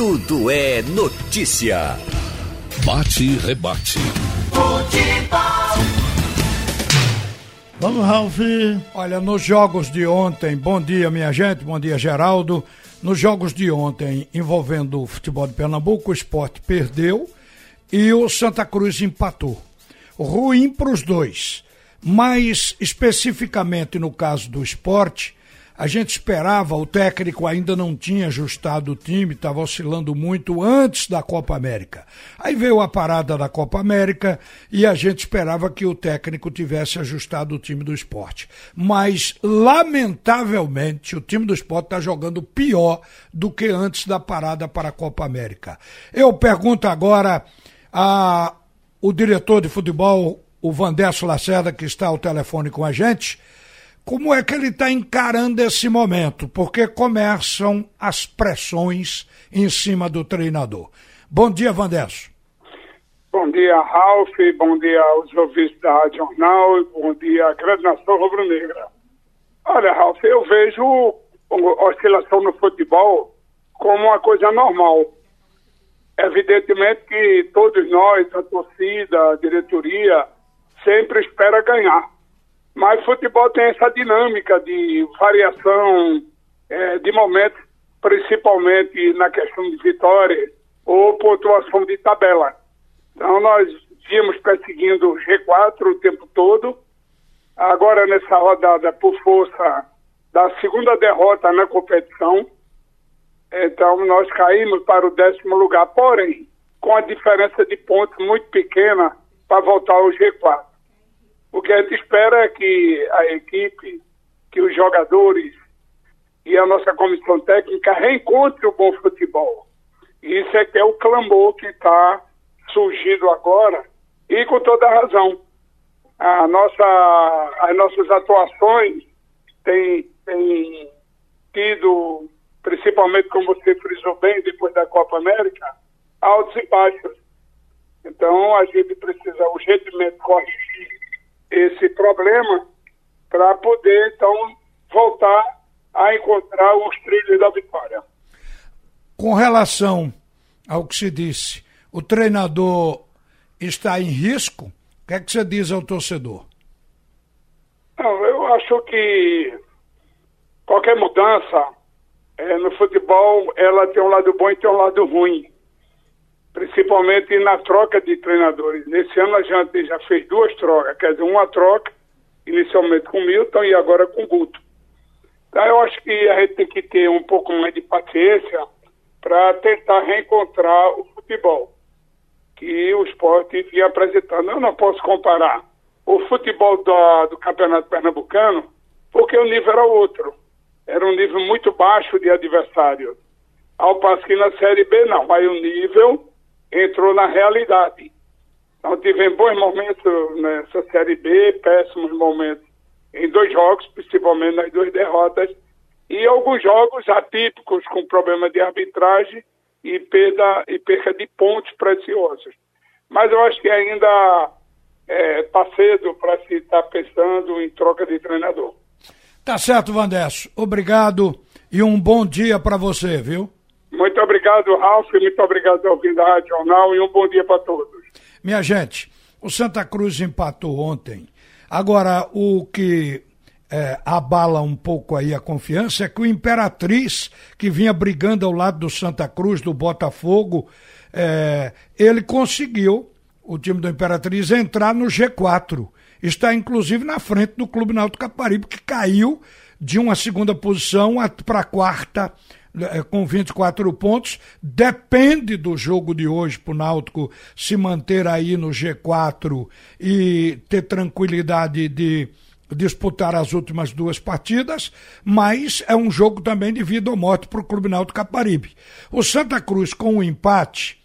Tudo é notícia. Bate e rebate. Futebol. Vamos, Ralf. Olha, nos jogos de ontem, bom dia, minha gente, bom dia, Geraldo. Nos jogos de ontem, envolvendo o futebol de Pernambuco, o esporte perdeu e o Santa Cruz empatou. Ruim para os dois, mas especificamente no caso do esporte, a gente esperava, o técnico ainda não tinha ajustado o time, estava oscilando muito antes da Copa América. Aí veio a parada da Copa América e a gente esperava que o técnico tivesse ajustado o time do esporte. Mas, lamentavelmente, o time do esporte está jogando pior do que antes da parada para a Copa América. Eu pergunto agora a o diretor de futebol, o Vandesso Lacerda, que está ao telefone com a gente como é que ele está encarando esse momento? Porque começam as pressões em cima do treinador. Bom dia, Vandesso. Bom dia, Ralf. Bom dia aos ouvintes da Rádio Jornal. Bom dia grande nação rubro-negra. Olha, Ralf, eu vejo a oscilação no futebol como uma coisa normal. Evidentemente que todos nós, a torcida, a diretoria, sempre espera ganhar. Mas futebol tem essa dinâmica de variação é, de momentos, principalmente na questão de vitória ou pontuação de tabela. Então nós vimos perseguindo o G4 o tempo todo. Agora nessa rodada, por força da segunda derrota na competição, então nós caímos para o décimo lugar, porém, com a diferença de pontos muito pequena para voltar ao G4. O que a gente espera é que a equipe, que os jogadores e a nossa comissão técnica reencontrem o bom futebol. Isso é que é o clamor que está surgindo agora e com toda razão. A nossa, as nossas atuações têm, têm tido, principalmente como você frisou bem, depois da Copa América, altos e baixos. Então a gente precisa urgentemente corrigir problema para poder, então, voltar a encontrar os trilhos da vitória. Com relação ao que se disse, o treinador está em risco? O que é que você diz ao torcedor? Não, eu acho que qualquer mudança é, no futebol, ela tem um lado bom e tem um lado ruim principalmente na troca de treinadores. Nesse ano a gente já fez duas trocas, quer dizer, uma troca, inicialmente com Milton e agora com Guto. Então eu acho que a gente tem que ter um pouco mais de paciência para tentar reencontrar o futebol que o esporte vinha apresentando. Eu não posso comparar o futebol do, do Campeonato Pernambucano, porque o nível era outro. Era um nível muito baixo de adversário. Ao passo que na Série B não, aí o nível entrou na realidade. Então tivemos bons momentos nessa Série B, péssimos momentos em dois jogos, principalmente nas duas derrotas, e alguns jogos atípicos com problema de arbitragem e perda, e perca de pontos preciosos. Mas eu acho que ainda está é, tá cedo para se estar tá pensando em troca de treinador. Tá certo, Vandesso. Obrigado e um bom dia para você, viu? Muito obrigado, Ralf, muito obrigado ao da Rádio Jornal e um bom dia para todos. Minha gente, o Santa Cruz empatou ontem. Agora, o que é, abala um pouco aí a confiança é que o Imperatriz, que vinha brigando ao lado do Santa Cruz, do Botafogo, é, ele conseguiu, o time do Imperatriz, entrar no G4. Está inclusive na frente do Clube Náutico Caparibe, que caiu de uma segunda posição para a quarta com 24 pontos. Depende do jogo de hoje para o Náutico se manter aí no G4 e ter tranquilidade de disputar as últimas duas partidas, mas é um jogo também de vida ou morte para o Clube Náutico Caparibe. O Santa Cruz, com o empate,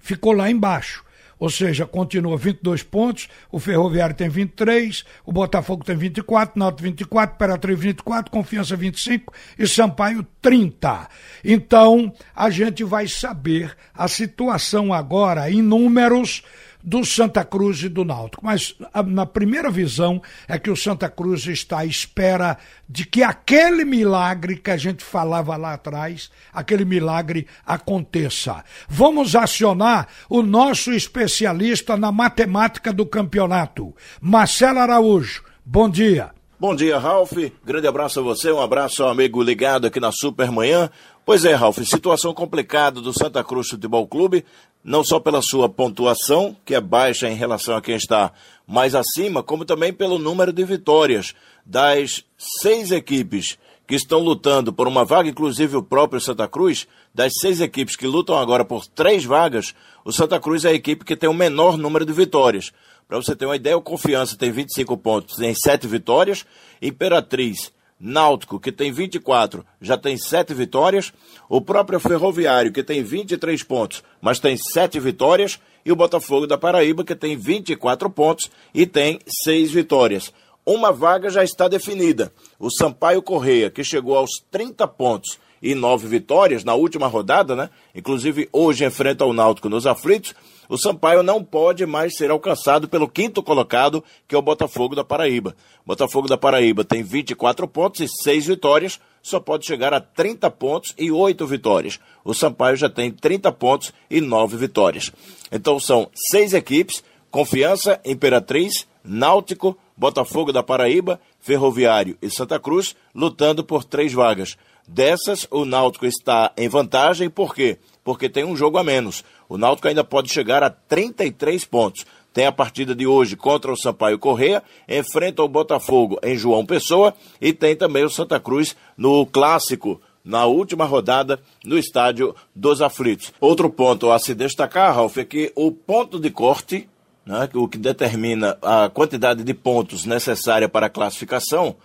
ficou lá embaixo ou seja, continua 22 pontos, o Ferroviário tem 23, o Botafogo tem 24, Náutico 24, Imperatriz 24, Confiança 25 e Sampaio 30. Então, a gente vai saber a situação agora em números do Santa Cruz e do Náutico. Mas a, na primeira visão é que o Santa Cruz está à espera de que aquele milagre que a gente falava lá atrás, aquele milagre aconteça. Vamos acionar o nosso especialista na matemática do campeonato, Marcelo Araújo. Bom dia. Bom dia, Ralf. Grande abraço a você, um abraço ao amigo ligado aqui na Supermanhã. Pois é, Ralf, situação complicada do Santa Cruz Futebol Clube, não só pela sua pontuação, que é baixa em relação a quem está mais acima, como também pelo número de vitórias das seis equipes que estão lutando por uma vaga, inclusive o próprio Santa Cruz, das seis equipes que lutam agora por três vagas, o Santa Cruz é a equipe que tem o menor número de vitórias. Para você ter uma ideia, o Confiança tem 25 pontos, tem sete vitórias, Imperatriz Náutico, que tem 24, já tem 7 vitórias. O próprio Ferroviário, que tem 23 pontos, mas tem 7 vitórias. E o Botafogo da Paraíba, que tem 24 pontos e tem 6 vitórias. Uma vaga já está definida. O Sampaio Correia, que chegou aos 30 pontos e 9 vitórias na última rodada, né? Inclusive hoje enfrenta o Náutico nos aflitos o Sampaio não pode mais ser alcançado pelo quinto colocado, que é o Botafogo da Paraíba. Botafogo da Paraíba tem 24 pontos e 6 vitórias, só pode chegar a 30 pontos e 8 vitórias. O Sampaio já tem 30 pontos e 9 vitórias. Então são seis equipes: Confiança, Imperatriz, Náutico, Botafogo da Paraíba, Ferroviário e Santa Cruz, lutando por três vagas. Dessas, o Náutico está em vantagem, por quê? Porque tem um jogo a menos. O Náutico ainda pode chegar a 33 pontos. Tem a partida de hoje contra o Sampaio Correia, enfrenta o Botafogo em João Pessoa e tem também o Santa Cruz no clássico na última rodada no estádio dos aflitos. Outro ponto a se destacar, Ralf, é que o ponto de corte, né, o que determina a quantidade de pontos necessária para a classificação,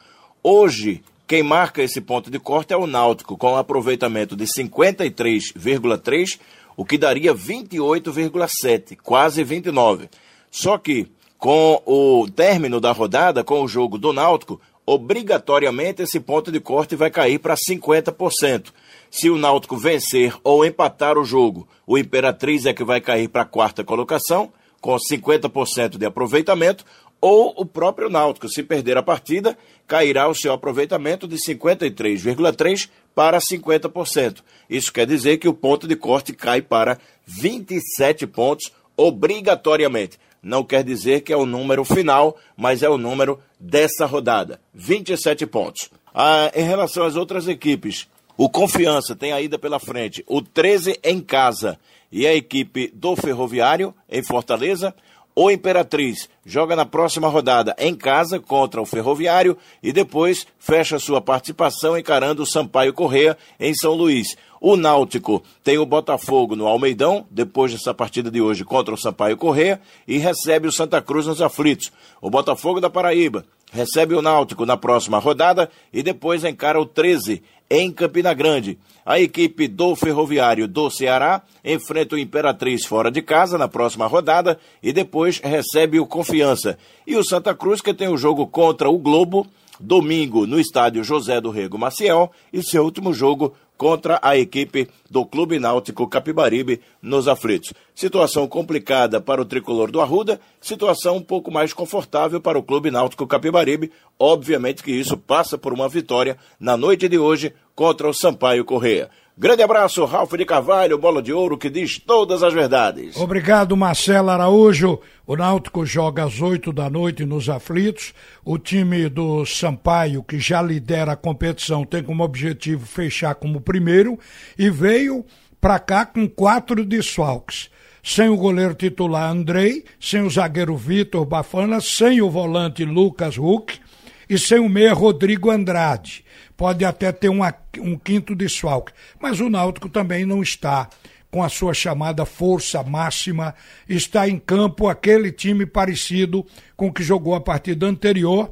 hoje quem marca esse ponto de corte é o Náutico, com um aproveitamento de 53,3 o que daria 28,7, quase 29. Só que com o término da rodada, com o jogo do Náutico, obrigatoriamente esse ponto de corte vai cair para 50%. Se o Náutico vencer ou empatar o jogo, o Imperatriz é que vai cair para a quarta colocação, com 50% de aproveitamento, ou o próprio Náutico, se perder a partida, cairá o seu aproveitamento de 53,3% para 50%. Isso quer dizer que o ponto de corte cai para 27 pontos obrigatoriamente. Não quer dizer que é o número final, mas é o número dessa rodada. 27 pontos. Ah, em relação às outras equipes, o Confiança tem a ida pela frente, o 13 em casa e a equipe do Ferroviário em Fortaleza. O Imperatriz joga na próxima rodada em casa contra o Ferroviário e depois fecha sua participação encarando o Sampaio Correia em São Luís. O Náutico tem o Botafogo no Almeidão, depois dessa partida de hoje contra o Sampaio Correia, e recebe o Santa Cruz nos aflitos. O Botafogo da Paraíba recebe o Náutico na próxima rodada e depois encara o 13 em Campina Grande. A equipe do Ferroviário do Ceará enfrenta o Imperatriz fora de casa na próxima rodada e depois recebe o Confiança. E o Santa Cruz, que tem o jogo contra o Globo, domingo no estádio José do Rego Maciel, e seu último jogo contra a equipe do Clube Náutico Capibaribe nos aflitos. Situação complicada para o tricolor do Arruda, situação um pouco mais confortável para o Clube Náutico Capibaribe. Obviamente que isso passa por uma vitória na noite de hoje contra o Sampaio Correia. Grande abraço, Ralf de Carvalho, bola de ouro que diz todas as verdades. Obrigado, Marcelo Araújo. O Náutico joga às oito da noite nos aflitos. O time do Sampaio, que já lidera a competição, tem como objetivo fechar como primeiro e veio para cá com quatro desfalques. Sem o goleiro titular Andrei, sem o zagueiro Vitor Bafana, sem o volante Lucas Huck e sem o meia Rodrigo Andrade pode até ter uma, um quinto desfalque. Mas o Náutico também não está com a sua chamada força máxima, está em campo aquele time parecido com o que jogou a partida anterior,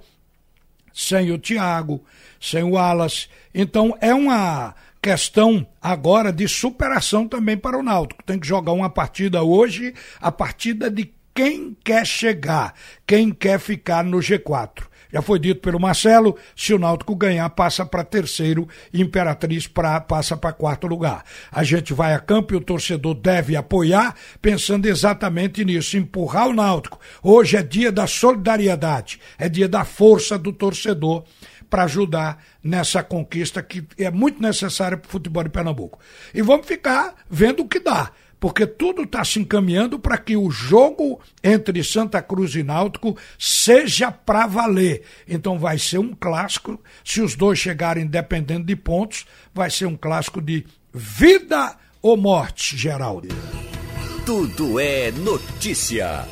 sem o Thiago, sem o Alas. Então é uma questão agora de superação também para o Náutico. Tem que jogar uma partida hoje, a partida de quem quer chegar, quem quer ficar no G4. Já foi dito pelo Marcelo, se o Náutico ganhar, passa para terceiro, Imperatriz pra, passa para quarto lugar. A gente vai a campo e o torcedor deve apoiar, pensando exatamente nisso, empurrar o Náutico. Hoje é dia da solidariedade, é dia da força do torcedor para ajudar nessa conquista que é muito necessária para o futebol de Pernambuco. E vamos ficar vendo o que dá porque tudo está se encaminhando para que o jogo entre Santa Cruz e Náutico seja para valer. Então vai ser um clássico, se os dois chegarem dependendo de pontos, vai ser um clássico de vida ou morte, Geraldo. Tudo é notícia.